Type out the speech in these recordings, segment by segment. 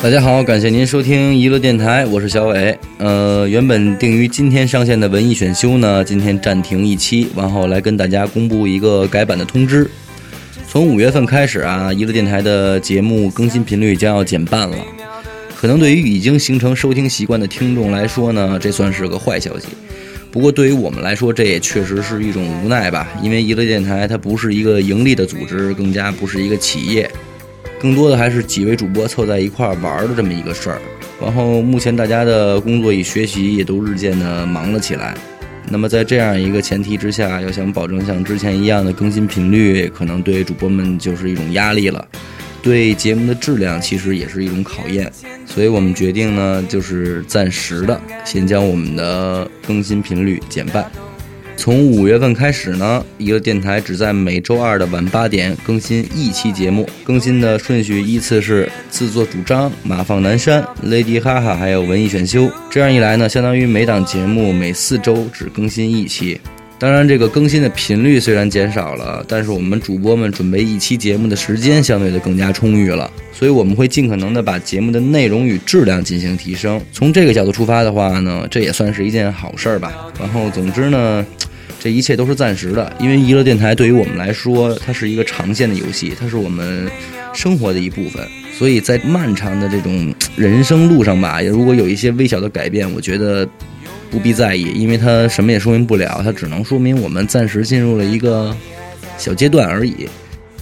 大家好，感谢您收听娱乐电台，我是小伟。呃，原本定于今天上线的文艺选修呢，今天暂停一期，完后来跟大家公布一个改版的通知。从五月份开始啊，娱乐电台的节目更新频率将要减半了。可能对于已经形成收听习惯的听众来说呢，这算是个坏消息。不过对于我们来说，这也确实是一种无奈吧，因为娱乐电台它不是一个盈利的组织，更加不是一个企业。更多的还是几位主播凑在一块儿玩的这么一个事儿。然后目前大家的工作与学习也都日渐的忙了起来。那么在这样一个前提之下，要想保证像之前一样的更新频率，可能对主播们就是一种压力了，对节目的质量其实也是一种考验。所以我们决定呢，就是暂时的先将我们的更新频率减半。从五月份开始呢，一个电台只在每周二的晚八点更新一期节目，更新的顺序依次是自作主张、马放南山、Lady 哈哈，还有文艺选修。这样一来呢，相当于每档节目每四周只更新一期。当然，这个更新的频率虽然减少了，但是我们主播们准备一期节目的时间相对的更加充裕了，所以我们会尽可能的把节目的内容与质量进行提升。从这个角度出发的话呢，这也算是一件好事儿吧。然后，总之呢。这一切都是暂时的，因为娱乐电台对于我们来说，它是一个长线的游戏，它是我们生活的一部分。所以在漫长的这种人生路上吧，如果有一些微小的改变，我觉得不必在意，因为它什么也说明不了，它只能说明我们暂时进入了一个小阶段而已。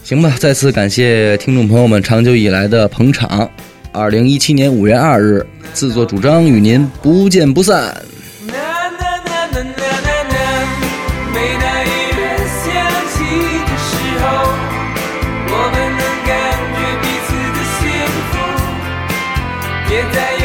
行吧，再次感谢听众朋友们长久以来的捧场。二零一七年五月二日，自作主张与您不见不散。别再。